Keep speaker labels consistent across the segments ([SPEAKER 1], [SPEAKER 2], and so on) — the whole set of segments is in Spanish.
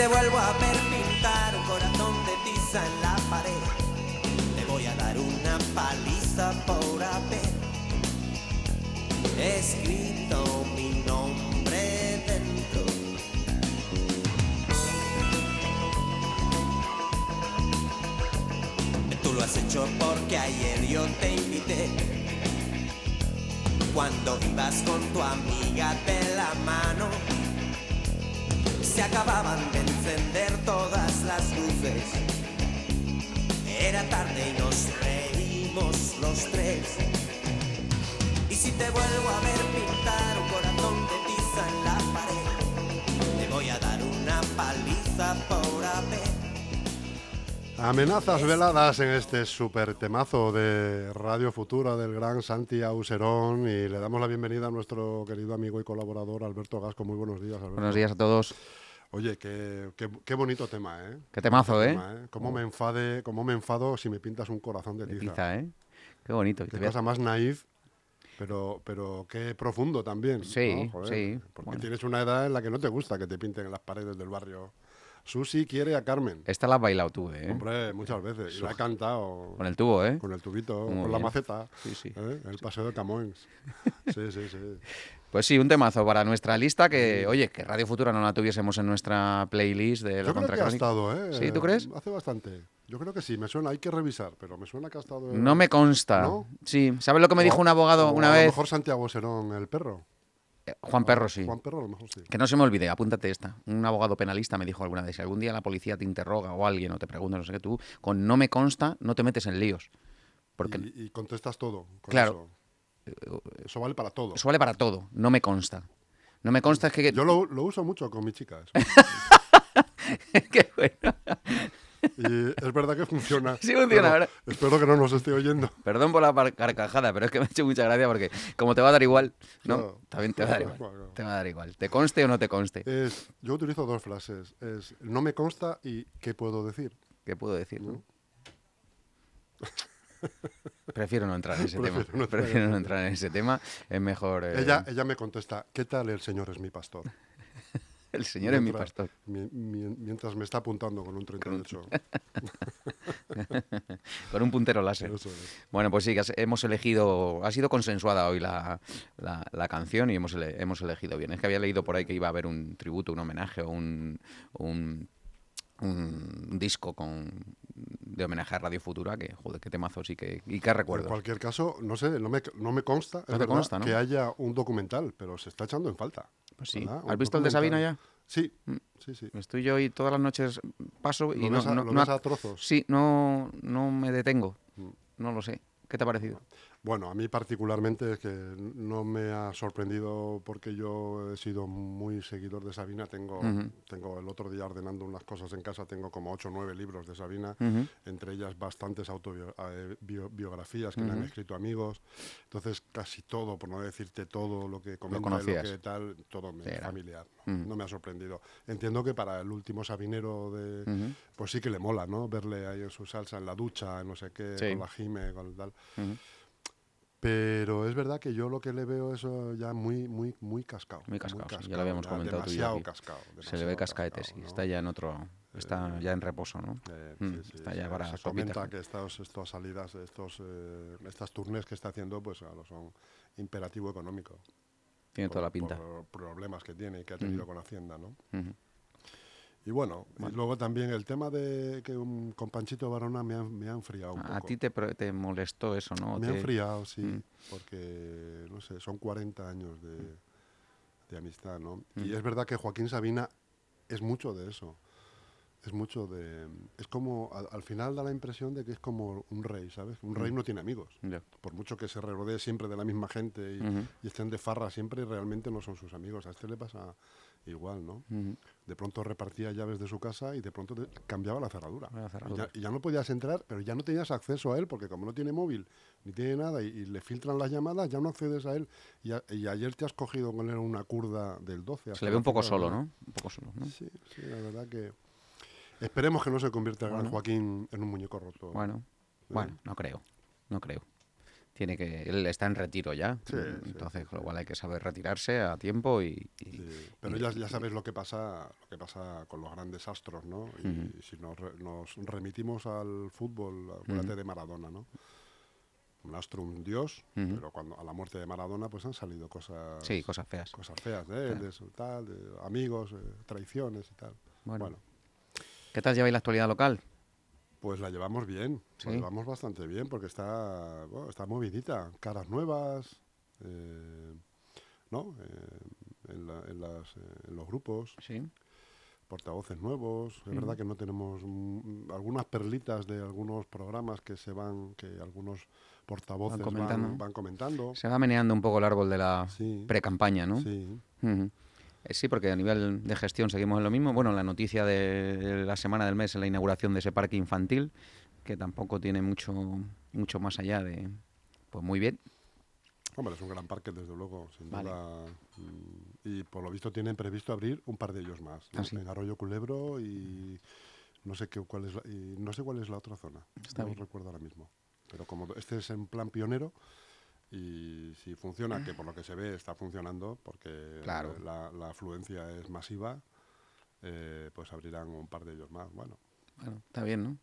[SPEAKER 1] te vuelvo a ver pintar un corazón de tiza en la pared, te voy a dar una paliza por haber escrito mi nombre dentro. Tú lo has hecho porque ayer yo te invité. Cuando ibas con tu amiga de la mano, se acababan de encender todas las luces. Era tarde y nos reímos los tres. Y si te vuelvo a ver pintar un corazón de tiza en la pared, te voy a dar una paliza por haber.
[SPEAKER 2] Amenazas veladas en este super temazo de Radio Futura del gran Santi Auserón y le damos la bienvenida a nuestro querido amigo y colaborador Alberto Gasco. Muy buenos días, Alberto.
[SPEAKER 3] Buenos días a todos.
[SPEAKER 2] Oye, qué, qué- qué bonito tema, ¿eh?
[SPEAKER 3] Qué temazo, ¿eh?
[SPEAKER 2] Tema, Cómo me enfade, cómo me enfado si me pintas un corazón de
[SPEAKER 3] De
[SPEAKER 2] tiza.
[SPEAKER 3] tiza, ¿eh? Qué bonito.
[SPEAKER 2] Qué cosa más naif, pero, pero qué profundo también.
[SPEAKER 3] Sí,
[SPEAKER 2] ¿no? Joder,
[SPEAKER 3] sí,
[SPEAKER 2] Porque
[SPEAKER 3] bueno.
[SPEAKER 2] tienes una edad en la que no te gusta que te pinten en las paredes del barrio. Susi quiere a Carmen.
[SPEAKER 3] Esta la has bailado tú, ¿eh?
[SPEAKER 2] Hombre, muchas veces. Y la he cantado
[SPEAKER 3] Con el tubo, ¿eh?
[SPEAKER 2] con el tubito,
[SPEAKER 3] Muy
[SPEAKER 2] con la maceta.
[SPEAKER 3] Sí, sí.
[SPEAKER 2] ¿eh? El paseo de Camões. Sí, sí, sí.
[SPEAKER 3] Pues sí, un temazo para nuestra lista que, oye, que Radio Futura no la tuviésemos en nuestra playlist de la
[SPEAKER 2] Yo creo que ha estado, ¿eh?
[SPEAKER 3] ¿Sí, tú crees?
[SPEAKER 2] Hace bastante. Yo creo que sí, me suena, hay que revisar, pero me suena que ha estado.
[SPEAKER 3] No me consta.
[SPEAKER 2] ¿No?
[SPEAKER 3] Sí, ¿sabes lo que me dijo un abogado una
[SPEAKER 2] a
[SPEAKER 3] vez?
[SPEAKER 2] lo mejor Santiago Serón, el perro.
[SPEAKER 3] Juan Perro, sí.
[SPEAKER 2] Juan Perro, a lo mejor sí.
[SPEAKER 3] Que no se me olvide, apúntate esta. Un abogado penalista me dijo alguna vez, si algún día la policía te interroga o alguien o te pregunta, no sé qué, tú, con no me consta, no te metes en líos. Porque
[SPEAKER 2] Y, y contestas todo. con
[SPEAKER 3] Claro.
[SPEAKER 2] Eso. Eso vale para todo.
[SPEAKER 3] eso vale para todo, no me consta. No me consta es que...
[SPEAKER 2] Yo lo, lo uso mucho con mis chicas.
[SPEAKER 3] Qué bueno.
[SPEAKER 2] Y es verdad que funciona.
[SPEAKER 3] Sí funciona, ¿verdad?
[SPEAKER 2] Espero que no nos esté oyendo.
[SPEAKER 3] Perdón por la carcajada, pero es que me ha hecho mucha gracia porque como te va a dar igual, ¿no? También te va a dar igual.
[SPEAKER 2] Bueno.
[SPEAKER 3] Te va a dar igual. ¿Te conste o no te conste?
[SPEAKER 2] Es, yo utilizo dos frases. Es no me consta y qué puedo decir.
[SPEAKER 3] ¿Qué puedo decir? no? Prefiero no entrar en ese tema.
[SPEAKER 2] Prefiero no entrar en
[SPEAKER 3] Prefiero no
[SPEAKER 2] ese
[SPEAKER 3] entrar en ese tema. Es mejor... eh,
[SPEAKER 2] Ella, ella me contesta, ¿qué tal el señor es mi pastor?
[SPEAKER 3] El señor es mi
[SPEAKER 2] Mientras-
[SPEAKER 3] pastor.
[SPEAKER 2] mi- mi- mientras me está apuntando con un 38.
[SPEAKER 3] Con un puntero láser.
[SPEAKER 2] Es.
[SPEAKER 3] Bueno, pues sí, que hemos elegido, ha sido consensuada hoy la, la- la canción y hemos, ele- hemos elegido bien. Es que había leído por ahí que iba a haber un tributo, un homenaje o un, un, un disco con, de homenaje a Radio Futura, que joder, qué temazos y qué, y qué
[SPEAKER 2] En
[SPEAKER 3] recuerdos.
[SPEAKER 2] cualquier caso, no sé, no me, no me consta, es
[SPEAKER 3] te
[SPEAKER 2] verdad,
[SPEAKER 3] consta, ¿no?
[SPEAKER 2] que haya un documental, pero se está echando en falta.
[SPEAKER 3] Pues sí. ¿Has visto el de. Sabina ya? Mm.
[SPEAKER 2] Sí, sí, sí.
[SPEAKER 3] Estoy yo y todas las noches paso y
[SPEAKER 2] ¿Lo
[SPEAKER 3] no,
[SPEAKER 2] a trozos?
[SPEAKER 3] Sí, no, no me detengo.
[SPEAKER 2] Mm.
[SPEAKER 3] No lo sé. ¿Qué te ha parecido?
[SPEAKER 2] Bueno, a mí particularmente es que no me ha sorprendido porque yo he sido muy seguidor de Sabina. Tengo, tengo el otro día ordenando unas cosas en casa, tengo como ocho o nueve libros de Sabina, entre ellas bastantes autobiografías que le han escrito amigos. Entonces, casi todo, por no decirte todo lo que comenta,
[SPEAKER 3] conocías.
[SPEAKER 2] lo que tal, todo me es familiar. ¿no? No me ha sorprendido. Entiendo que para el último Sabinero de, pues sí que le mola, ¿no? Verle ahí en su salsa, en la ducha, en no sé qué,
[SPEAKER 3] Sí.
[SPEAKER 2] con la Jime, con tal. Pero es verdad que yo lo que le veo eso ya muy, muy, muy cascado.
[SPEAKER 3] Muy cascado, sí, ya lo habíamos comentado tú
[SPEAKER 2] Demasiado
[SPEAKER 3] aquí.
[SPEAKER 2] cascado.
[SPEAKER 3] Se le ve
[SPEAKER 2] demasiado
[SPEAKER 3] cascaete,
[SPEAKER 2] cascado,
[SPEAKER 3] sí.
[SPEAKER 2] ¿no?
[SPEAKER 3] Está ya en otro. Está ya en reposo, ¿no?
[SPEAKER 2] Eh,
[SPEAKER 3] Mm,
[SPEAKER 2] sí, sí,
[SPEAKER 3] está ya para
[SPEAKER 2] se
[SPEAKER 3] sopita.
[SPEAKER 2] comenta que estos, estas salidas, estos, eh, estas tournées que está haciendo, pues claro, son imperativo económico.
[SPEAKER 3] Tiene
[SPEAKER 2] por-
[SPEAKER 3] toda la pinta.
[SPEAKER 2] Por problemas que tiene y que ha tenido con Hacienda, ¿no?
[SPEAKER 3] Ujú.
[SPEAKER 2] Y bueno, y luego también el tema de que un, con Panchito Barona me ha, me ha enfriado un poco.
[SPEAKER 3] A ti te, te molestó eso, ¿no?
[SPEAKER 2] Me ha enfriado, sí,
[SPEAKER 3] Mm.
[SPEAKER 2] porque, no sé, son 40 años de, de amistad, ¿no?
[SPEAKER 3] Mm.
[SPEAKER 2] Y es verdad que Joaquín Sabina es mucho de eso. Es mucho de... Es como, al, al final da la impresión de que es como un rey, ¿sabes? Un
[SPEAKER 3] Mm.
[SPEAKER 2] rey no tiene amigos. Por mucho que se rodee siempre de la misma gente y, estén de farra siempre, realmente no son sus amigos. A este le pasa igual, ¿no? De pronto repartía llaves de su casa y de pronto te- cambiaba la cerradura.
[SPEAKER 3] La
[SPEAKER 2] Y ya, y ya no podías entrar, pero ya no tenías acceso a él, porque como no tiene móvil ni tiene nada y, y le filtran las llamadas, ya no accedes a él. Y, a- ayer te has cogido con él una curda del 12.
[SPEAKER 3] Se le ve un poco solo, ¿no? Un poco solo, ¿no?
[SPEAKER 2] Sí, sí, la verdad que... Esperemos que no se convierta gran
[SPEAKER 3] Bueno.
[SPEAKER 2] Joaquín en un muñeco roto.
[SPEAKER 3] Bueno,
[SPEAKER 2] Sí.
[SPEAKER 3] bueno, no creo. No creo. tiene que él está en retiro ya
[SPEAKER 2] Sí, sí,
[SPEAKER 3] entonces
[SPEAKER 2] sí,
[SPEAKER 3] con lo cual hay que saber retirarse a tiempo y, y-
[SPEAKER 2] pero ya, ya sabes lo que pasa lo que pasa con los grandes astros, ¿no? Y si nos, re- nos remitimos al fútbol, acuérdate de Maradona, ¿no? Un astro, un dios, pero cuando a la muerte de Maradona pues han salido cosas
[SPEAKER 3] sí cosas feas
[SPEAKER 2] cosas feas de él, de su tal, de amigos, eh, traiciones y tal.
[SPEAKER 3] Bueno.
[SPEAKER 2] bueno,
[SPEAKER 3] qué tal lleváis la actualidad local
[SPEAKER 2] pues la llevamos bien,
[SPEAKER 3] Sí.
[SPEAKER 2] la llevamos bastante bien porque está, bueno, está movidita, caras nuevas, eh, ¿no? Eh, en, la- en las, eh, en los grupos,
[SPEAKER 3] sí
[SPEAKER 2] portavoces nuevos. Es verdad que no tenemos mm, algunas perlitas de algunos programas que se van, que algunos portavoces van
[SPEAKER 3] comentando.
[SPEAKER 2] van comentando.
[SPEAKER 3] se va meneando un poco el árbol de la pre-campaña no
[SPEAKER 2] sí.
[SPEAKER 3] Sí, porque a nivel de gestión seguimos en lo mismo. Bueno, la noticia de la semana del mes es la inauguración de ese parque infantil, que tampoco tiene mucho, mucho más allá de... Pues muy bien.
[SPEAKER 2] Hombre, es un gran parque, desde luego, sin
[SPEAKER 3] Vale.
[SPEAKER 2] duda. mm, Y por lo visto tienen previsto abrir un par de ellos más. ¿no?
[SPEAKER 3] Ah, sí.
[SPEAKER 2] En Arroyo Culebro y no sé qué, cuál es la, y no sé cuál es la otra zona.
[SPEAKER 3] Está
[SPEAKER 2] no
[SPEAKER 3] bien.
[SPEAKER 2] recuerdo ahora mismo. Pero como este es en plan pionero y si funciona, que por lo que se ve está funcionando, porque
[SPEAKER 3] Claro.
[SPEAKER 2] la, la afluencia es masiva, eh, pues abrirán un par de ellos más. Bueno,
[SPEAKER 3] Bueno, está bien, ¿no?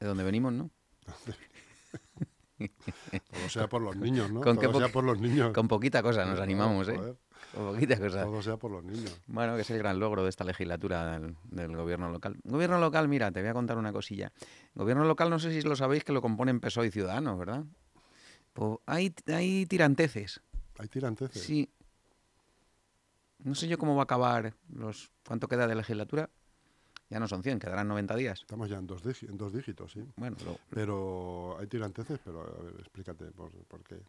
[SPEAKER 3] De donde venimos, ¿no?
[SPEAKER 2] todo sea por los niños, ¿no?
[SPEAKER 3] Con
[SPEAKER 2] todo sea por los niños.
[SPEAKER 3] Con poquita cosa nos animamos, ¿eh?
[SPEAKER 2] joder,
[SPEAKER 3] Con poquita cosa.
[SPEAKER 2] Todo sea por los niños.
[SPEAKER 3] Bueno, que es el gran logro de esta legislatura del, del gobierno local. Gobierno local, mira, te voy a contar una cosilla. Gobierno local, no sé si lo sabéis, que lo componen PSOE y Ciudadanos, ¿verdad? Pues hay, hay tiranteces.
[SPEAKER 2] Hay tiranteces.
[SPEAKER 3] Sí. No sé yo cómo va a acabar los cuánto queda de legislatura. Ya no son 100, quedarán 90 días.
[SPEAKER 2] Estamos ya en dos, dígi- en dos dígitos, sí.
[SPEAKER 3] Bueno, lo-
[SPEAKER 2] Pero hay tiranteces, pero a ver, explícate por, por qué.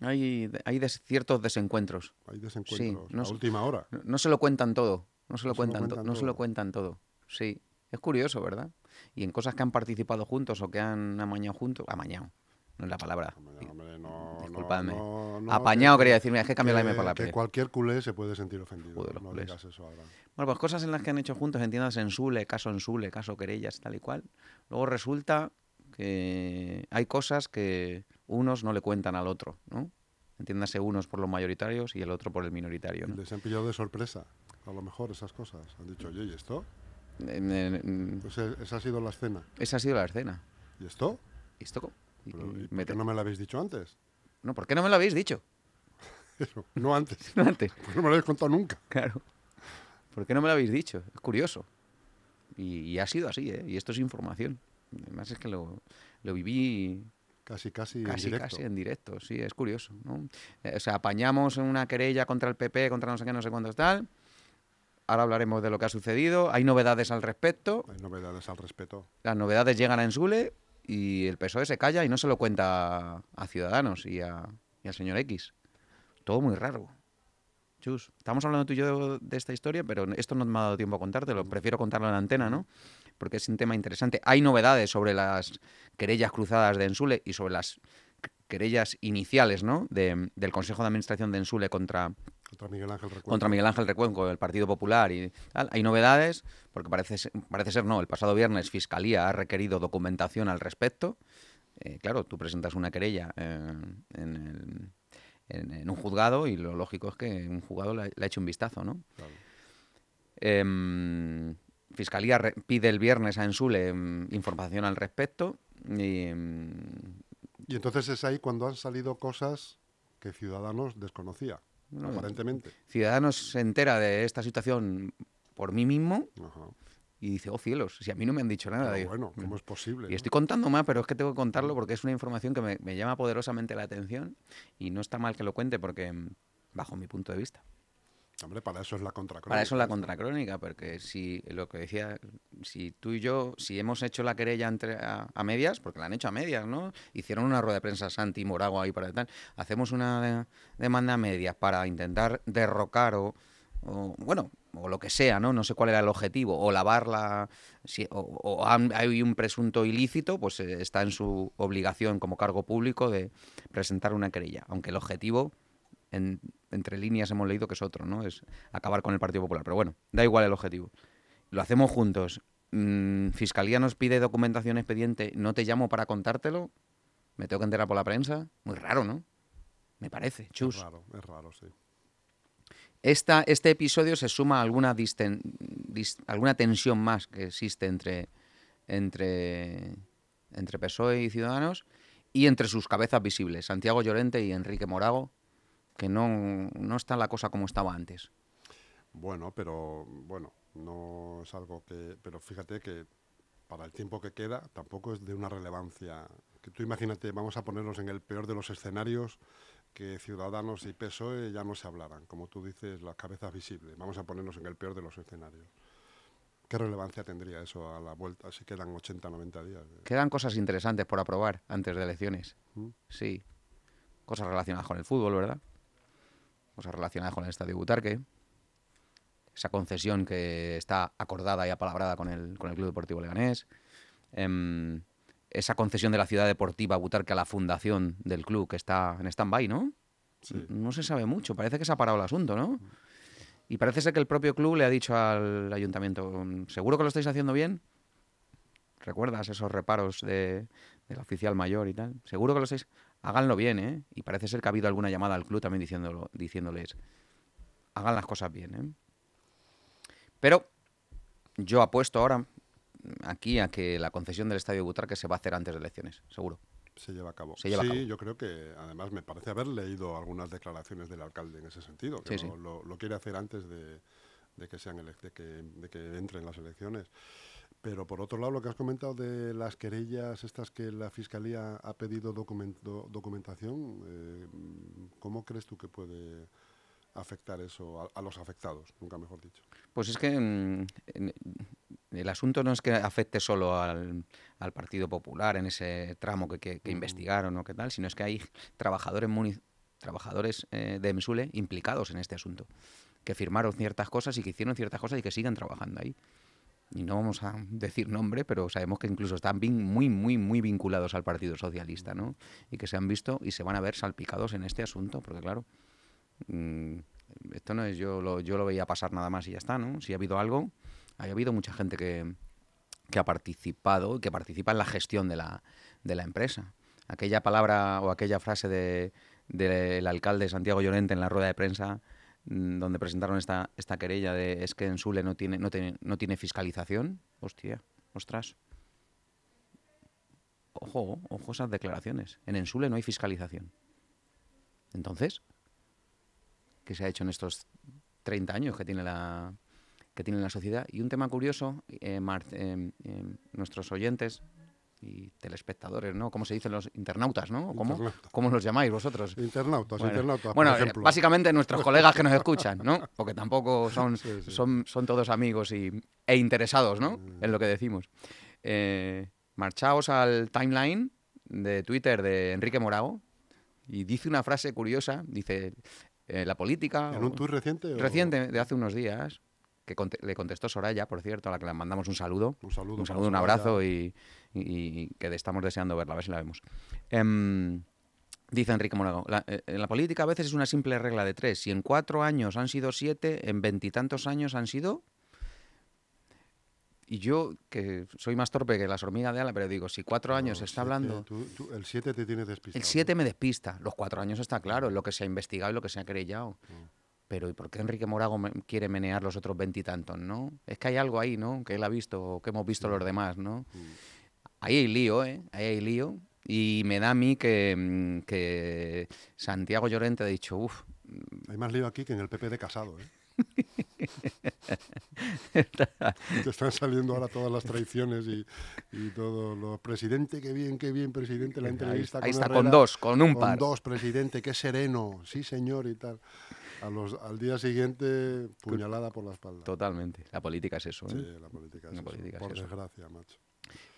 [SPEAKER 3] hay, hay des- ciertos desencuentros.
[SPEAKER 2] Hay desencuentros
[SPEAKER 3] no
[SPEAKER 2] a
[SPEAKER 3] sé.
[SPEAKER 2] última hora.
[SPEAKER 3] No, no se lo cuentan todo. No se lo
[SPEAKER 2] No se lo
[SPEAKER 3] cuentan, to- no se lo cuentan todo. Sí. Es curioso, ¿verdad? Y en cosas que han participado juntos o que han amañado juntos. Amañado. No es la palabra.
[SPEAKER 2] Hombre, hombre, no,
[SPEAKER 3] Disculpadme.
[SPEAKER 2] no, no,
[SPEAKER 3] Apañado
[SPEAKER 2] que-
[SPEAKER 3] quería decirme, es que cambia la M por la
[SPEAKER 2] que
[SPEAKER 3] P.
[SPEAKER 2] cualquier culé se puede sentir ofendido.
[SPEAKER 3] Joder,
[SPEAKER 2] no digas eso ahora.
[SPEAKER 3] Bueno, pues cosas en las que han hecho juntos, entiendas en Sule, caso en Sule, caso querellas, tal y cual. Luego resulta que hay cosas que unos no le cuentan al otro, ¿no? Entiéndase unos por los mayoritarios y el otro por el minoritario, ¿no?
[SPEAKER 2] Les han pillado de sorpresa, a lo mejor, esas cosas. Han dicho, oye, ¿y esto?
[SPEAKER 3] En- en- en-
[SPEAKER 2] Pues e- esa ha sido la escena.
[SPEAKER 3] esa ha sido la escena.
[SPEAKER 2] ¿Y esto?
[SPEAKER 3] ¿Y esto cómo? Y-
[SPEAKER 2] Pero, ¿y
[SPEAKER 3] y
[SPEAKER 2] por qué no me lo habéis dicho antes?
[SPEAKER 3] No, ¿por qué no me lo habéis dicho?
[SPEAKER 2] Eso, no antes.
[SPEAKER 3] No antes.
[SPEAKER 2] Pues no me lo habéis contado nunca.
[SPEAKER 3] Claro. ¿Por qué no me lo habéis dicho? Es curioso. Y, y ha sido así, ¿eh? Y esto es información. Además es que lo, lo viví
[SPEAKER 2] Casi, casi,
[SPEAKER 3] casi,
[SPEAKER 2] en directo.
[SPEAKER 3] casi en directo. Sí, es curioso, ¿no? Eh, o sea, apañamos una querella contra el PP, contra no sé qué, no sé cuántos tal. Ahora hablaremos de lo que ha sucedido. Hay novedades al respecto.
[SPEAKER 2] Hay novedades al respecto.
[SPEAKER 3] Las novedades llegan a Ensule y el PSOE se calla y no se lo cuenta a Ciudadanos y, a- y al señor X. Todo muy raro. Chus, estamos hablando tú y yo de esta historia, pero esto no me ha dado tiempo a contártelo. Prefiero contarlo en la antena, ¿no? Porque es un tema interesante. Hay novedades sobre las querellas cruzadas de Ensule y sobre las querellas iniciales, ¿no? De- del Consejo de Administración de Ensule contra,
[SPEAKER 2] Contra Miguel Ángel Recuerdo.
[SPEAKER 3] contra Miguel Ángel Recuenco, del Partido Popular y tal. Hay novedades, porque parece, ser- parece ser no. El pasado viernes Fiscalía ha requerido documentación al respecto. Eh, claro, tú presentas una querella eh, en, el- en- en un juzgado y lo lógico es que un juzgado le, ha- le hecho un vistazo, ¿no?
[SPEAKER 2] Claro.
[SPEAKER 3] Em, Fiscalía re- pide el viernes a Ensule em, información al respecto y, em,
[SPEAKER 2] Y entonces es ahí cuando han salido cosas que Ciudadanos desconocía,
[SPEAKER 3] No,
[SPEAKER 2] aparentemente.
[SPEAKER 3] Ciudadanos se entera de esta situación por mí mismo
[SPEAKER 2] Ajá.
[SPEAKER 3] y dice, oh cielos, si a mí no me han dicho nada. Digo,
[SPEAKER 2] bueno, ¿cómo es posible?
[SPEAKER 3] Y
[SPEAKER 2] no?
[SPEAKER 3] estoy contando más, pero es que tengo que contarlo porque es una información que me, me llama poderosamente la atención y no está mal que lo cuente porque, mm, bajo mi punto de vista.
[SPEAKER 2] Hombre, para eso es la contracrónica.
[SPEAKER 3] Para eso es la contracrónica, porque si lo que decía, si tú y yo, si hemos hecho la querella entre, a, a medias, porque la han hecho a medias, ¿no? Hicieron una rueda de prensa Santi y Morago ahí para tal, hacemos una de- demanda a medias para intentar derrocar o, o, bueno, o lo que sea, ¿no? No sé cuál era el objetivo, o lavar la... Si, o, o hay un presunto ilícito, pues eh, está en su obligación como cargo público de presentar una querella, aunque el objetivo en- entre líneas hemos leído que es otro, ¿no? Es acabar con el Partido Popular. Pero bueno, da igual el objetivo. Lo hacemos juntos. Mm, Fiscalía nos pide documentación expediente, no te llamo para contártelo. me tengo que enterar por la prensa. Muy raro, ¿no? Me parece, chus.
[SPEAKER 2] Es raro, es raro, sí.
[SPEAKER 3] Esta, este episodio se suma a alguna, disten- dis- alguna tensión más que existe entre, entre, entre PSOE y Ciudadanos y entre sus cabezas visibles, Santiago Llorente y Enrique Morago, que no, no está la cosa como estaba antes.
[SPEAKER 2] Bueno, pero bueno, no es algo que. Pero fíjate que para el tiempo que queda tampoco es de una relevancia. Que tú imagínate, vamos a ponernos en el peor de los escenarios, que Ciudadanos y PSOE ya no se hablaran. Como tú dices, las cabezas visibles. Vamos a ponernos en el peor de los escenarios. ¿Qué relevancia tendría eso a la vuelta? Si quedan 80, 90 días.
[SPEAKER 3] Quedan cosas interesantes por aprobar antes de elecciones.
[SPEAKER 2] ¿Mm?
[SPEAKER 3] Sí. Cosas relacionadas con el fútbol, ¿verdad? Cosas relacionadas con el Estadio Butarque. Esa concesión que está acordada y apalabrada con el, con el Club Deportivo Leganés. Em, esa concesión de la ciudad deportiva Butarque a la fundación del club que está en stand-by, ¿no?
[SPEAKER 2] Sí.
[SPEAKER 3] No se sabe mucho. Parece que se ha parado el asunto, ¿no? Y parece ser que el propio club le ha dicho al ayuntamiento, ¿seguro que lo estáis haciendo bien? ¿Recuerdas esos reparos de, del oficial mayor y tal? Seguro que lo estáis... Háganlo bien, ¿eh? Y parece ser que ha habido alguna llamada al club también diciéndolo, diciéndoles, hagan las cosas bien, ¿eh? Pero yo apuesto ahora mm, aquí a que la concesión del Estadio Butarque se va a hacer antes de elecciones, seguro.
[SPEAKER 2] Se lleva a cabo.
[SPEAKER 3] Se lleva a
[SPEAKER 2] sí,
[SPEAKER 3] cabo.
[SPEAKER 2] yo creo que además me parece haber leído algunas declaraciones del alcalde en ese sentido, que
[SPEAKER 3] Sí,
[SPEAKER 2] lo,
[SPEAKER 3] sí.
[SPEAKER 2] lo- lo quiere hacer antes de, de que sean de que, de que entren las elecciones. Pero por otro lado, lo que has comentado de las querellas, estas que la Fiscalía ha pedido documento- documentación, eh, ¿cómo crees tú que puede afectar eso a, a los afectados? Nunca mejor dicho.
[SPEAKER 3] Pues es que mm, el asunto no es que afecte solo al, al Partido Popular en ese tramo que, que- investigaron o qué tal, sino es que hay trabajadores, trabajadores eh, de Msule implicados en este asunto, que firmaron ciertas cosas y que hicieron ciertas cosas y que siguen trabajando ahí. Y no vamos a decir nombre, pero sabemos que incluso están muy, muy, muy vinculados al Partido Socialista, ¿no? Y que se han visto y se van a ver salpicados en este asunto, porque claro, mm, esto no es yo lo, yo lo veía pasar nada más y ya está, ¿no? Si ha habido algo, ha habido mucha gente que, que ha participado y que participa en la gestión de la, de la empresa. Aquella palabra o aquella frase de- del alcalde Santiago Llorente en la rueda de prensa donde presentaron esta, esta querella de es que en Sule no tiene, no tiene, no tiene fiscalización. Hostia, ostras. Ojo, ojo esas declaraciones. En Ensule no hay fiscalización. Entonces, ¿qué se ha hecho en estos 30 años que tiene la, que tiene la sociedad? Y un tema curioso, eh, eh, eh, nuestros oyentes y telespectadores, ¿no? ¿Cómo se dicen los internautas, no? ¿Cómo,
[SPEAKER 2] Internautas.
[SPEAKER 3] ¿Cómo los llamáis vosotros?
[SPEAKER 2] Internautas,
[SPEAKER 3] Bueno,
[SPEAKER 2] internautas,
[SPEAKER 3] bueno,
[SPEAKER 2] por
[SPEAKER 3] eh,
[SPEAKER 2] ejemplo.
[SPEAKER 3] básicamente nuestros colegas que nos escuchan, ¿no? Porque tampoco son,
[SPEAKER 2] Sí, sí.
[SPEAKER 3] son, son todos amigos y, e interesados, ¿no?
[SPEAKER 2] Mm.
[SPEAKER 3] En lo que decimos. Eh, marchaos al timeline de Twitter de Enrique Morago y dice una frase curiosa, dice, eh, la política...
[SPEAKER 2] ¿En un tuit reciente? o-
[SPEAKER 3] Reciente, de hace unos días, que le contestó Soraya, por cierto, a la que le mandamos un saludo.
[SPEAKER 2] Un saludo.
[SPEAKER 3] Un saludo, un abrazo y, y- y que estamos deseando verla, a ver si la vemos. Em, dice Enrique Morago, la, eh, en la política a veces es una simple regla de tres. Si en cuatro años han sido siete, en veintitantos años han sido... Y yo, que soy más torpe que las hormigas de ala, pero digo, si cuatro años se
[SPEAKER 2] No,
[SPEAKER 3] está
[SPEAKER 2] siete,
[SPEAKER 3] hablando...
[SPEAKER 2] tú- tú- el 7 te tiene despistado.
[SPEAKER 3] El
[SPEAKER 2] ¿no?
[SPEAKER 3] 7 me despista, los cuatro años está claro, lo que se ha investigado y lo que se ha querellado.
[SPEAKER 2] Mm.
[SPEAKER 3] Pero ¿y por qué Enrique Morago quiere menear los otros veintitantos, no? Es que hay algo ahí, ¿no? Que él ha visto o que hemos visto los demás, ¿no?
[SPEAKER 2] Mm.
[SPEAKER 3] Ahí hay lío, ¿eh? Ahí hay lío. Y me da a mí que, mm, que Santiago Llorente ha dicho, uff,
[SPEAKER 2] Hay más lío aquí que en el PP de Casado, ¿eh? Te están saliendo ahora todas las traiciones y, y todo lo... Presidente, qué bien, qué bien, presidente, la
[SPEAKER 3] ahí,
[SPEAKER 2] entrevista
[SPEAKER 3] ahí está,
[SPEAKER 2] con
[SPEAKER 3] con
[SPEAKER 2] Herrera,
[SPEAKER 3] dos, con un
[SPEAKER 2] con
[SPEAKER 3] par.
[SPEAKER 2] dos, presidente, qué sereno, sí señor y tal. A los, al día siguiente, puñalada por la espalda.
[SPEAKER 3] Totalmente. La política es eso, ¿eh?
[SPEAKER 2] Sí, la política es
[SPEAKER 3] La
[SPEAKER 2] eso,
[SPEAKER 3] política es
[SPEAKER 2] por
[SPEAKER 3] eso.
[SPEAKER 2] desgracia, macho.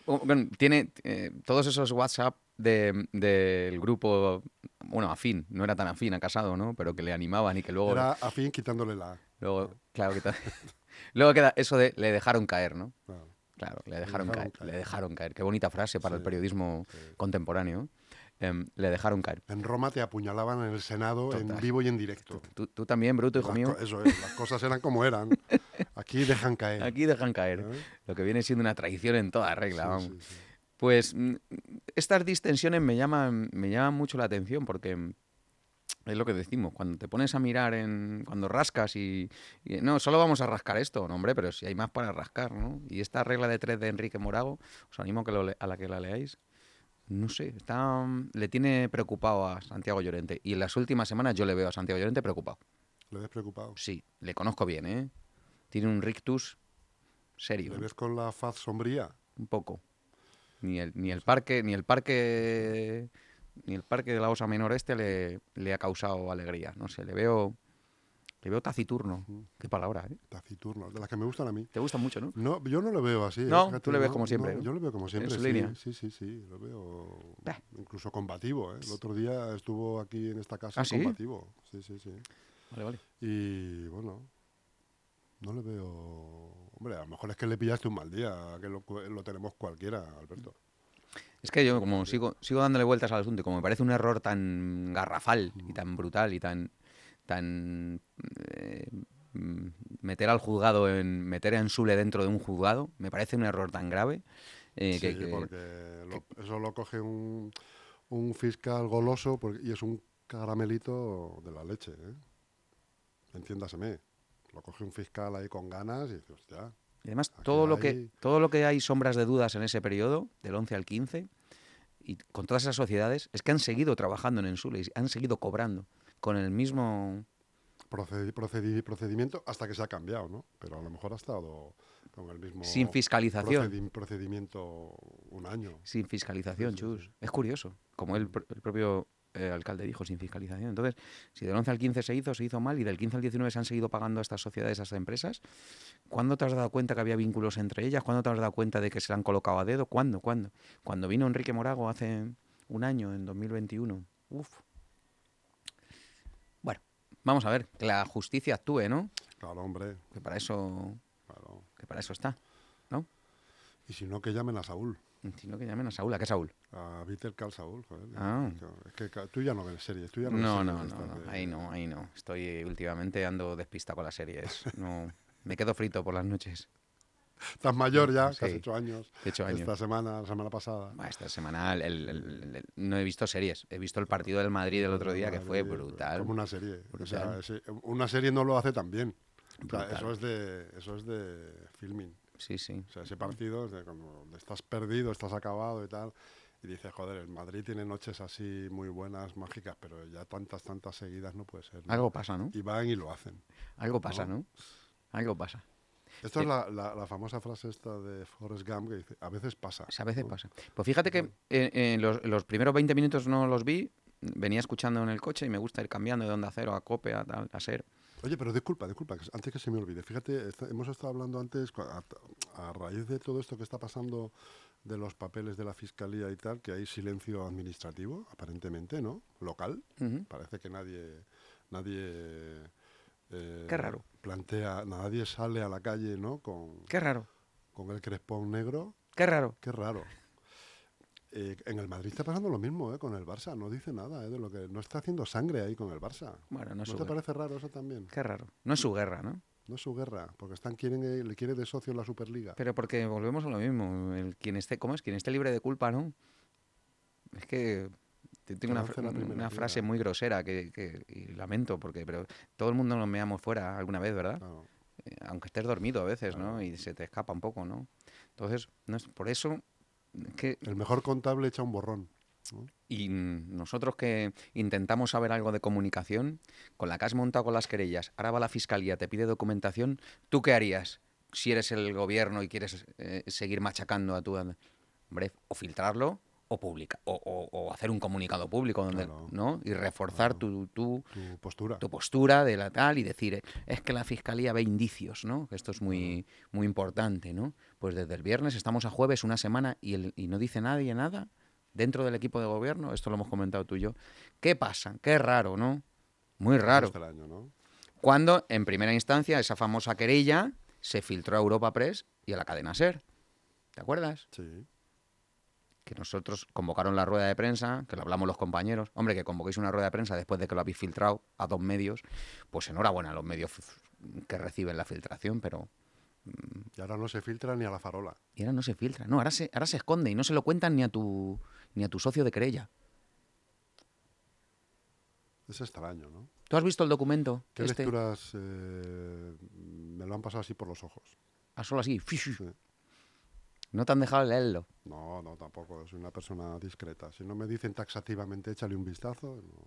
[SPEAKER 3] Oh, bueno, tiene eh, todos esos WhatsApp de- del grupo, bueno, afín, no era tan afín a Casado, ¿no? Pero que le animaban y que luego...
[SPEAKER 2] Era a fin quitándole la.
[SPEAKER 3] Luego, claro que Luego queda eso de le dejaron caer, ¿no?
[SPEAKER 2] Claro.
[SPEAKER 3] Claro, le dejaron,
[SPEAKER 2] dejaron
[SPEAKER 3] caer,
[SPEAKER 2] caer.
[SPEAKER 3] Le dejaron caer. Qué bonita frase para el
[SPEAKER 2] Sí,
[SPEAKER 3] periodismo
[SPEAKER 2] sí.
[SPEAKER 3] contemporáneo. Em, le dejaron caer.
[SPEAKER 2] En Roma te apuñalaban en el Senado en
[SPEAKER 3] Total.
[SPEAKER 2] vivo y en directo.
[SPEAKER 3] Tú, tú también, Bruto, hijo
[SPEAKER 2] Las
[SPEAKER 3] mío.
[SPEAKER 2] eso es, las cosas eran como eran. Aquí dejan caer.
[SPEAKER 3] Aquí dejan caer.
[SPEAKER 2] ¿eh?
[SPEAKER 3] Lo que viene siendo una traición en toda regla.
[SPEAKER 2] Sí,
[SPEAKER 3] vamos.
[SPEAKER 2] sí, sí.
[SPEAKER 3] Pues mm, estas distensiones me llaman, me llaman mucho la atención porque es lo que decimos, cuando te pones a mirar en. cuando rascas y, y, No, solo vamos a rascar esto, no, hombre, pero si hay más para rascar, ¿no? Y esta regla de tres de Enrique Morago, os animo a, que lo a la que la leáis. No sé, está, le tiene preocupado a Santiago Llorente. Y en las últimas semanas yo le veo a Santiago Llorente preocupado.
[SPEAKER 2] ¿Le ves preocupado?
[SPEAKER 3] Sí, le conozco bien, ¿eh? Tiene un rictus serio,
[SPEAKER 2] ¿Le ves con la faz sombría?
[SPEAKER 3] un poco. Ni el, ni el parque, ni el parque, ni el parque de la Osa Menor este le, le ha causado alegría. No sé, le veo, le veo taciturno. Qué palabra, ¿eh?
[SPEAKER 2] Taciturno, de las que me gustan a mí.
[SPEAKER 3] Te gusta mucho, ¿no?
[SPEAKER 2] No, yo no lo veo así.
[SPEAKER 3] No,
[SPEAKER 2] Fíjate,
[SPEAKER 3] tú le ves como siempre,
[SPEAKER 2] no,
[SPEAKER 3] ¿no?
[SPEAKER 2] yo lo veo como siempre.
[SPEAKER 3] su
[SPEAKER 2] sí,
[SPEAKER 3] línea.
[SPEAKER 2] Sí, sí, sí. Lo veo
[SPEAKER 3] Bah.
[SPEAKER 2] incluso combativo. ¿eh? El otro día estuvo aquí en esta casa
[SPEAKER 3] ¿Ah, sí?
[SPEAKER 2] combativo. Sí, sí, sí.
[SPEAKER 3] Vale, vale.
[SPEAKER 2] Y bueno, no le veo. Hombre, a lo mejor es que le pillaste un mal día, que lo, lo tenemos cualquiera, Alberto.
[SPEAKER 3] Es que yo como sigo, sigo dándole vueltas al asunto y como me parece un error tan garrafal y tan brutal y tan tan eh, mm, meter al juzgado en meter a Ensule dentro de un juzgado me parece un error tan grave eh,
[SPEAKER 2] sí,
[SPEAKER 3] que, que-
[SPEAKER 2] porque lo- eso lo coge un, un fiscal goloso porque- y es un caramelito de la leche. ¿eh? Entiéndaseme. Lo coge un fiscal ahí con ganas y dice, hostia.
[SPEAKER 3] y además todo lo que todo lo que hay sombras de dudas en ese periodo del 11 al 15 y con todas esas sociedades es que han seguido trabajando en Ensule y han seguido cobrando con el mismo
[SPEAKER 2] procedi- procedi- procedimiento hasta que se ha cambiado, ¿no? Pero a lo mejor ha estado con el mismo
[SPEAKER 3] sin fiscalización
[SPEAKER 2] procedi- procedimiento un año.
[SPEAKER 3] sin fiscalización,
[SPEAKER 2] Sí, sí,
[SPEAKER 3] chus.
[SPEAKER 2] sí.
[SPEAKER 3] Es curioso, como el, pr- el propio eh, alcalde dijo, sin fiscalización. Entonces, si del 11 al 15 se hizo, se hizo mal, y del 15 al 19 se han seguido pagando a estas sociedades, a estas empresas, ¿cuándo te has dado cuenta que había vínculos entre ellas? ¿Cuándo te has dado cuenta de que se han colocado a dedo? ¿Cuándo? ¿Cuándo? Cuando vino Enrique Morago hace un año, en 2021. Uf. Vamos a ver, que la justicia actúe, ¿no?
[SPEAKER 2] Claro, hombre.
[SPEAKER 3] Que para eso,
[SPEAKER 2] Claro.
[SPEAKER 3] que para eso está, ¿no?
[SPEAKER 2] Y si no, que llamen a Saúl.
[SPEAKER 3] Sino que llamen a Saúl. ¿A qué Saúl?
[SPEAKER 2] A Víctor Cal Saúl, joder.
[SPEAKER 3] Ah.
[SPEAKER 2] Es que tú ya no ves series. Tú ya no,
[SPEAKER 3] No, no, no, no,
[SPEAKER 2] de-
[SPEAKER 3] ahí no, ahí no. Estoy últimamente ando despista con las series. No, me quedo frito por las noches.
[SPEAKER 2] Estás mayor ya, que has
[SPEAKER 3] Sí.
[SPEAKER 2] hecho años.
[SPEAKER 3] He hecho años.
[SPEAKER 2] Esta semana, la semana pasada.
[SPEAKER 3] Esta semana el- el- el- el- no he visto series. He visto el partido del Madrid el otro día que fue brutal.
[SPEAKER 2] Como una serie. O sea, una serie no lo hace tan bien. O sea,
[SPEAKER 3] Brutal.
[SPEAKER 2] eso es de eso es de filming.
[SPEAKER 3] Sí, sí.
[SPEAKER 2] O sea, ese partido es de cuando estás perdido, estás acabado y tal. Y dices, joder, el Madrid tiene noches así muy buenas, mágicas, pero ya tantas, tantas seguidas no puede ser. ¿no?
[SPEAKER 3] Algo pasa, ¿no?
[SPEAKER 2] Y van y lo hacen.
[SPEAKER 3] Algo pasa, ¿no? Algo pasa.
[SPEAKER 2] Esto es la, la- la famosa frase esta de Forrest Gump que dice, a veces pasa.
[SPEAKER 3] A veces
[SPEAKER 2] ¿no?
[SPEAKER 3] pasa. Pues fíjate que eh, eh, los, los primeros 20 minutos no los vi. Venía escuchando en el coche y me gusta ir cambiando de onda cero a cope, a tal, a ser.
[SPEAKER 2] Oye, pero disculpa, disculpa, antes que se me olvide. Fíjate, hemos estado hablando antes, a, a raíz de todo esto que está pasando de los papeles de la fiscalía y tal, que hay silencio administrativo, aparentemente, ¿no? Local. Parece que nadie, nadie eh,
[SPEAKER 3] Qué raro.
[SPEAKER 2] plantea, nadie sale a la calle, ¿no? Con,
[SPEAKER 3] Qué raro,
[SPEAKER 2] con el crespón negro.
[SPEAKER 3] qué raro.
[SPEAKER 2] Qué raro. Eh, en el Madrid está pasando lo mismo, ¿eh? Con el Barça. No dice nada, ¿eh? De lo que no está haciendo sangre ahí con el Barça.
[SPEAKER 3] Bueno, no
[SPEAKER 2] ¿No
[SPEAKER 3] es su
[SPEAKER 2] te
[SPEAKER 3] guerra.
[SPEAKER 2] parece raro eso también?
[SPEAKER 3] Qué raro. No es su guerra, ¿no?
[SPEAKER 2] No es su guerra, porque están quieren le quiere de socio la Superliga.
[SPEAKER 3] Pero porque volvemos a lo mismo. El, quien esté, ¿Cómo es? Quien esté libre de culpa, ¿no? Es que tengo una, una frase muy grosera que, que- y lamento, porque pero todo el mundo nos meamos fuera alguna vez, ¿verdad?
[SPEAKER 2] Claro.
[SPEAKER 3] Eh, Aunque estés dormido a veces, ¿no? Y se te escapa un poco, ¿no? Entonces, no es, por eso es que
[SPEAKER 2] El mejor contable echa un borrón. ¿no?
[SPEAKER 3] y nosotros que intentamos saber algo de comunicación, con la que has montado con las querellas, ahora va la fiscalía, te pide documentación, ¿tú qué harías si eres el gobierno y quieres eh, seguir machacando a tu... Hombre, o filtrarlo o publica, o, o- o hacer un comunicado público donde,
[SPEAKER 2] Claro.
[SPEAKER 3] ¿no? Y reforzar tu, tu,
[SPEAKER 2] Tu postura.
[SPEAKER 3] tu postura de la tal y decir, eh, es que la fiscalía ve indicios, ¿no? Que esto es muy, muy importante, ¿no? Pues desde el viernes estamos a jueves, una semana, y, el- y no dice nadie nada dentro del equipo de gobierno, esto lo hemos comentado tú y yo. ¿Qué pasa? Qué raro, ¿no? Muy raro.
[SPEAKER 2] ¿no?
[SPEAKER 3] Cuando, en primera instancia, esa famosa querella se filtró a Europa Press y a la cadena SER. ¿Te acuerdas?
[SPEAKER 2] Sí.
[SPEAKER 3] Que nosotros convocaron la rueda de prensa, que lo hablamos los compañeros. Hombre, que convoquéis una rueda de prensa después de que lo habéis filtrado a dos medios, pues enhorabuena a los medios que reciben la filtración, pero
[SPEAKER 2] Y ahora no se filtra ni a la farola.
[SPEAKER 3] Y ahora no se filtra. No, ahora se, ahora se esconde y no se lo cuentan ni a tu, ni a tu socio de querella.
[SPEAKER 2] Es extraño, ¿no?
[SPEAKER 3] ¿Tú has visto el documento?
[SPEAKER 2] ¿Qué
[SPEAKER 3] este?
[SPEAKER 2] lecturas eh, me lo han pasado así por los ojos?
[SPEAKER 3] Ah, solo así.
[SPEAKER 2] Sí.
[SPEAKER 3] No te han dejado leerlo.
[SPEAKER 2] No, no, tampoco. Soy una persona discreta. Si no me dicen taxativamente, échale un vistazo. no.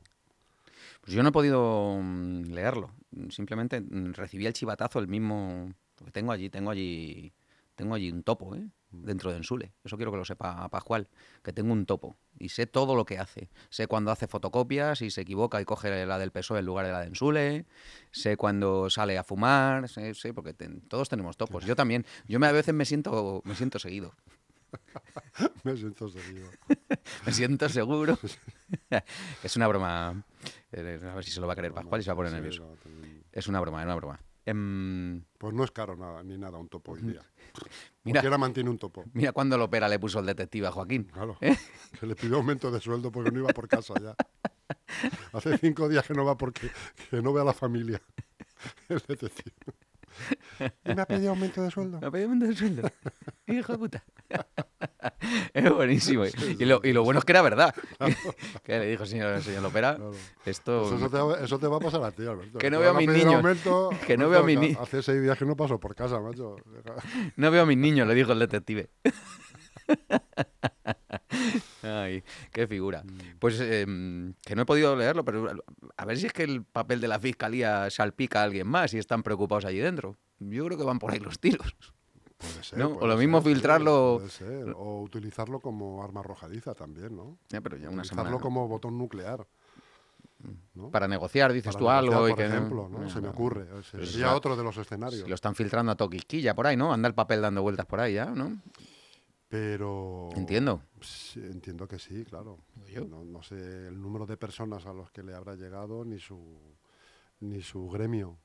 [SPEAKER 3] Pues yo no he podido mm, leerlo. Simplemente mm, recibí el chivatazo el mismo. Porque tengo allí, tengo allí. Tengo allí un topo, ¿eh? Dentro de Ensule. Eso quiero que lo sepa Pascual. Que tengo un topo. Y sé todo lo que hace. Sé cuando hace fotocopias y se equivoca y coge la del PSOE en lugar de la de Ensule. Sé cuando sale a fumar. Sé, sé porque ten- todos tenemos topos. Yo también. Yo me, a veces me siento, me siento seguido.
[SPEAKER 2] me siento seguido.
[SPEAKER 3] Me siento seguro. es una broma. Eh, A ver si se lo va a querer Pascual y se va a poner nervioso. Es una broma, es una broma. Em,
[SPEAKER 2] Pues no es caro nada, ni nada un topo hoy día.
[SPEAKER 3] Mira.
[SPEAKER 2] Cualquiera mantiene un topo.
[SPEAKER 3] mira cuando lo opera le puso el detective a Joaquín.
[SPEAKER 2] Claro.
[SPEAKER 3] ¿Eh?
[SPEAKER 2] Que le pidió aumento de sueldo porque no iba por casa ya. Hace cinco días que no va porque que no ve a la familia. El detective. Y me ha pedido aumento de sueldo.
[SPEAKER 3] Me ha pedido aumento de sueldo. Hijo de puta. es buenísimo. Y lo, y lo bueno es que era verdad. que le dijo, señor, señor Lopera,
[SPEAKER 2] Claro.
[SPEAKER 3] esto...
[SPEAKER 2] Pues eso, te, va- eso te va a pasar a ti, Alberto.
[SPEAKER 3] Que no veo a mis niños.
[SPEAKER 2] aumento,
[SPEAKER 3] Que no
[SPEAKER 2] Alberto,
[SPEAKER 3] veo a mis
[SPEAKER 2] que
[SPEAKER 3] ni-
[SPEAKER 2] Hace seis días que no paso por casa, macho.
[SPEAKER 3] No veo a mis niños, le dijo el detective. Ay, qué figura. Pues em, que no he podido leerlo, pero a ver si es que el papel de la fiscalía salpica a alguien más y están preocupados allí dentro. Yo creo que van por ahí los tiros.
[SPEAKER 2] Puede ser,
[SPEAKER 3] No, o lo mismo
[SPEAKER 2] ser,
[SPEAKER 3] filtrarlo-
[SPEAKER 2] puede ser. O utilizarlo como arma arrojadiza también, ¿no?
[SPEAKER 3] Ya, pero ya una
[SPEAKER 2] utilizarlo
[SPEAKER 3] semana
[SPEAKER 2] como botón nuclear. ¿no?
[SPEAKER 3] para negociar, dices
[SPEAKER 2] Para
[SPEAKER 3] tú
[SPEAKER 2] negociar,
[SPEAKER 3] algo y
[SPEAKER 2] por
[SPEAKER 3] que no-
[SPEAKER 2] ejemplo, ¿no? Se me ocurre. Sería otro de los escenarios.
[SPEAKER 3] Si lo están filtrando a toquisquilla por ahí, ¿no? Anda el papel dando vueltas por ahí ya, ¿no?
[SPEAKER 2] Pero...
[SPEAKER 3] Entiendo.
[SPEAKER 2] Sí, entiendo que sí, claro. No, no sé el número de personas a los que le habrá llegado ni su ni su gremio.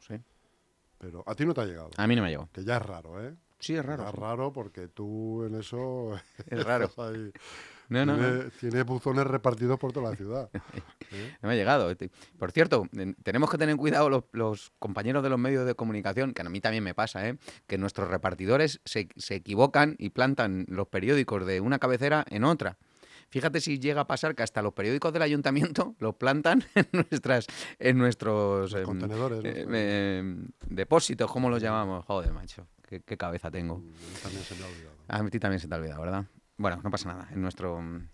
[SPEAKER 3] Sé.
[SPEAKER 2] Pero a ti no te ha llegado.
[SPEAKER 3] A mí no me llegó.
[SPEAKER 2] Que ya es raro, ¿eh?
[SPEAKER 3] Sí, es raro.
[SPEAKER 2] Ya es
[SPEAKER 3] sí.
[SPEAKER 2] raro porque tú en eso...
[SPEAKER 3] Es raro.
[SPEAKER 2] ahí.
[SPEAKER 3] No, no, no.
[SPEAKER 2] Tiene- buzones repartidos por toda la ciudad. ¿eh?
[SPEAKER 3] No me ha llegado. Te- Por cierto, en- tenemos que tener cuidado los, los compañeros de los medios de comunicación, que a mí también me pasa, ¿eh? que nuestros repartidores se, se equivocan y plantan los periódicos de una cabecera en otra. Fíjate si llega a pasar que hasta los periódicos del ayuntamiento los plantan en nuestras en nuestros em,
[SPEAKER 2] contenedores, ¿no?
[SPEAKER 3] eh, em, depósitos, ¿cómo los llamamos? Joder, macho, qué, qué cabeza tengo.
[SPEAKER 2] Mm, También se me ha olvidado.
[SPEAKER 3] A ti también se te ha olvidado, ¿verdad? Bueno, no pasa nada. En nuestro mm,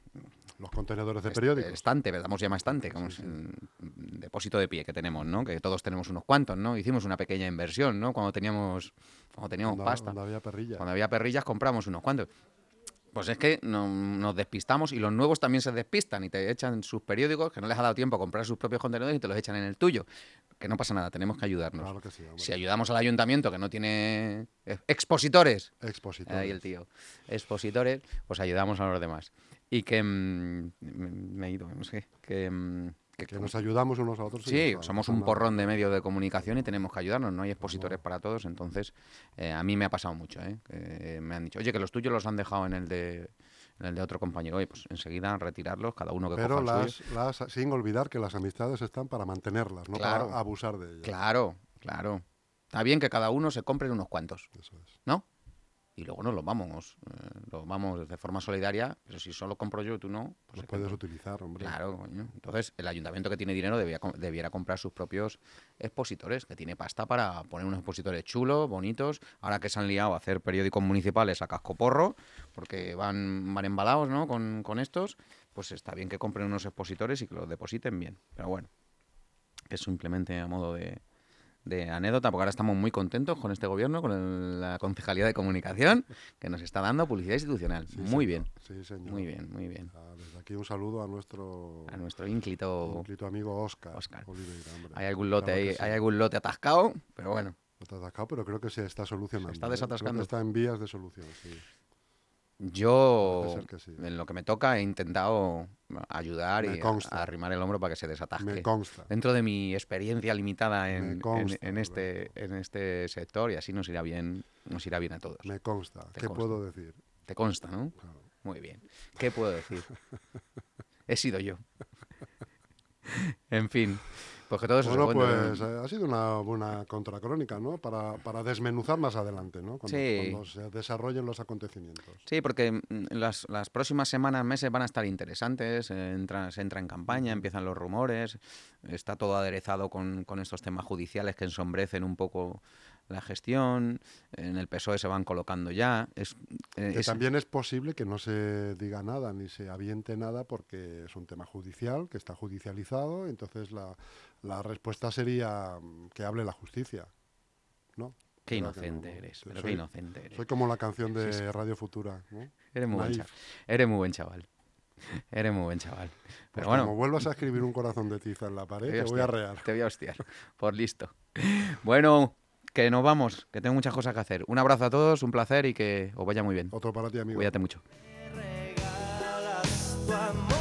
[SPEAKER 2] Los contenedores de periódicos.
[SPEAKER 3] estante, damos llama estante, como es un depósito de pie que tenemos, ¿no? Que todos tenemos unos cuantos, ¿no? Hicimos una pequeña inversión, ¿no? Cuando teníamos, cuando teníamos pasta.
[SPEAKER 2] donde había perrilla.
[SPEAKER 3] Cuando había perrillas compramos unos cuantos. Pues es que no- nos despistamos y los nuevos también se despistan y te echan sus periódicos, que no les ha dado tiempo a comprar sus propios contenedores y te los echan en el tuyo. Que no pasa nada, tenemos que ayudarnos.
[SPEAKER 2] Claro que sí.
[SPEAKER 3] Si ayudamos al ayuntamiento que no tiene expositores,
[SPEAKER 2] Expositores.
[SPEAKER 3] ahí el tío, expositores, pues ayudamos a los demás. Y que mm, me, he ido, no sé, que, mm, que-
[SPEAKER 2] Que nos ayudamos unos a otros.
[SPEAKER 3] Sí, somos un porrón de medios de comunicación y tenemos que ayudarnos, no hay expositores para todos, entonces eh, a mí me ha pasado mucho, ¿eh? Me han dicho, oye, que los tuyos los han dejado en el de, el de otro compañero, oye, pues enseguida retirarlos, cada uno que
[SPEAKER 2] Pero
[SPEAKER 3] coja el suyo.
[SPEAKER 2] las, las, sin olvidar que las amistades están para mantenerlas, no
[SPEAKER 3] Claro.
[SPEAKER 2] para abusar de ellas.
[SPEAKER 3] Claro, claro. Está bien que cada uno se compre unos cuantos,
[SPEAKER 2] Eso es.
[SPEAKER 3] ¿no? Y luego nos los vamos, eh, los vamos de forma solidaria, pero si solo compro yo y tú no, pues que
[SPEAKER 2] puedes utilizar, hombre.
[SPEAKER 3] Claro, coño. Entonces, el ayuntamiento que tiene dinero debía debiera comprar sus propios expositores, que tiene pasta para poner unos expositores chulos, bonitos. Ahora que se han liado a hacer periódicos municipales a cascoporro, porque van, van embalados ¿no? con, con estos, pues está bien que compren unos expositores y que los depositen bien. Pero bueno, es simplemente a modo de, de anécdota, porque ahora estamos muy contentos con este gobierno, con el- la Concejalía de Comunicación, que nos está dando publicidad institucional.
[SPEAKER 2] Sí,
[SPEAKER 3] muy
[SPEAKER 2] señor.
[SPEAKER 3] bien,
[SPEAKER 2] Sí, señor.
[SPEAKER 3] muy bien, muy bien.
[SPEAKER 2] Ah, desde aquí un saludo a nuestro,
[SPEAKER 3] A nuestro ínclito...
[SPEAKER 2] ínclito amigo Oscar.
[SPEAKER 3] Oscar.
[SPEAKER 2] Oliveira.
[SPEAKER 3] Hay algún lote
[SPEAKER 2] Claro
[SPEAKER 3] ahí,
[SPEAKER 2] sí.
[SPEAKER 3] hay algún lote atascado, pero bueno.
[SPEAKER 2] Está atascado, pero creo que se está solucionando.
[SPEAKER 3] Se está
[SPEAKER 2] ¿eh?
[SPEAKER 3] Desatascando.
[SPEAKER 2] está en vías de solución, sí.
[SPEAKER 3] Yo,
[SPEAKER 2] sí.
[SPEAKER 3] en lo que me toca, he intentado ayudar
[SPEAKER 2] Me
[SPEAKER 3] y a, arrimar el hombro para que se desatasque.
[SPEAKER 2] Me consta.
[SPEAKER 3] Dentro de mi experiencia limitada en, en-
[SPEAKER 2] consta,
[SPEAKER 3] en este, en este sector, y así nos irá bien, nos irá bien a todos.
[SPEAKER 2] Me consta.
[SPEAKER 3] Te
[SPEAKER 2] ¿Qué
[SPEAKER 3] consta.
[SPEAKER 2] puedo decir?
[SPEAKER 3] Te consta, ¿no?
[SPEAKER 2] Claro.
[SPEAKER 3] Muy bien. ¿Qué puedo decir? He sido yo. en fin. Pues que todo eso
[SPEAKER 2] Bueno, pues eh, ha sido una buena contracrónica, ¿no? Para, para desmenuzar más adelante, ¿no? Cuando,
[SPEAKER 3] Sí.
[SPEAKER 2] cuando se desarrollen los acontecimientos.
[SPEAKER 3] Sí, porque mm, las, las próximas semanas, meses van a estar interesantes. eh, Entra, se entra en campaña, empiezan los rumores. Está todo aderezado con, con estos temas judiciales que ensombrecen un poco la gestión. En el PSOE se van colocando ya. Es, eh,
[SPEAKER 2] Que
[SPEAKER 3] es-
[SPEAKER 2] también es posible que no se diga nada ni se aviente nada porque es un tema judicial, que está judicializado, entonces la, la respuesta sería mm, que hable la justicia, ¿no?
[SPEAKER 3] Qué
[SPEAKER 2] ¿Verdad que no?
[SPEAKER 3] inocente eres, pero
[SPEAKER 2] Soy-
[SPEAKER 3] qué inocente eres.
[SPEAKER 2] Soy como la canción de
[SPEAKER 3] Sí, sí.
[SPEAKER 2] Radio Futura, ¿no?
[SPEAKER 3] Eres muy, buen. Eres muy buen chaval. Eres muy buen chaval.
[SPEAKER 2] Pues
[SPEAKER 3] Pero bueno,
[SPEAKER 2] como vuelvas a escribir un corazón de tiza en la pared, te voy a rear.
[SPEAKER 3] Te voy a hostiar. Por listo. Bueno, que nos vamos, que tengo muchas cosas que hacer. Un abrazo a todos, un placer y que os vaya muy bien.
[SPEAKER 2] Otro para ti, amigo.
[SPEAKER 3] Cuídate mucho.
[SPEAKER 1] regalas tu amor.